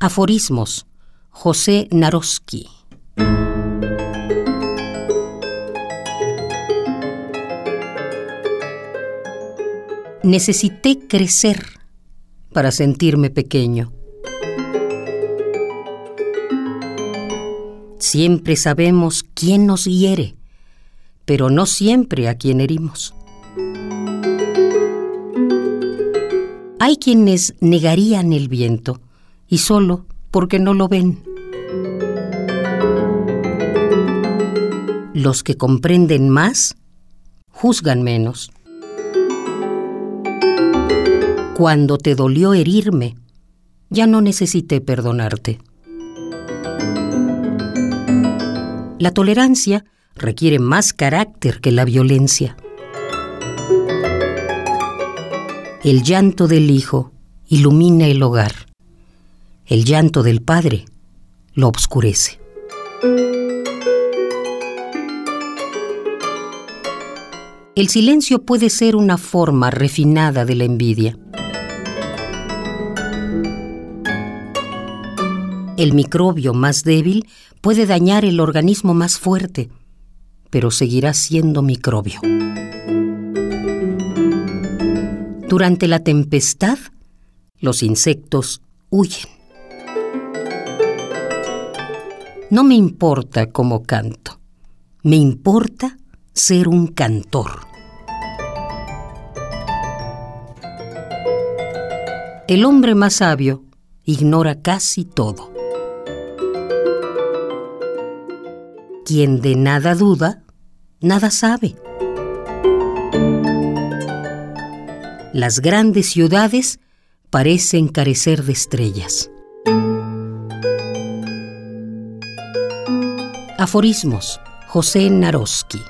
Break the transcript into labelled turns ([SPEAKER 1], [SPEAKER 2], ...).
[SPEAKER 1] Aforismos. José Naroski. Necesité crecer para sentirme pequeño. Siempre sabemos quién nos hiere, pero no siempre a quién herimos. Hay quienes negarían el viento y solo porque no lo ven. Los que comprenden más, juzgan menos. Cuando te dolió herirme, ya no necesité perdonarte. La tolerancia requiere más carácter que la violencia. El llanto del hijo ilumina el hogar. El llanto del padre lo obscurece. El silencio puede ser una forma refinada de la envidia. El microbio más débil puede dañar el organismo más fuerte, pero seguirá siendo microbio. Durante la tempestad, los insectos huyen. No me importa cómo canto, me importa ser un cantor. El hombre más sabio ignora casi todo. Quien de nada duda, nada sabe. Las grandes ciudades parecen carecer de estrellas. Aforismos. José Naroski.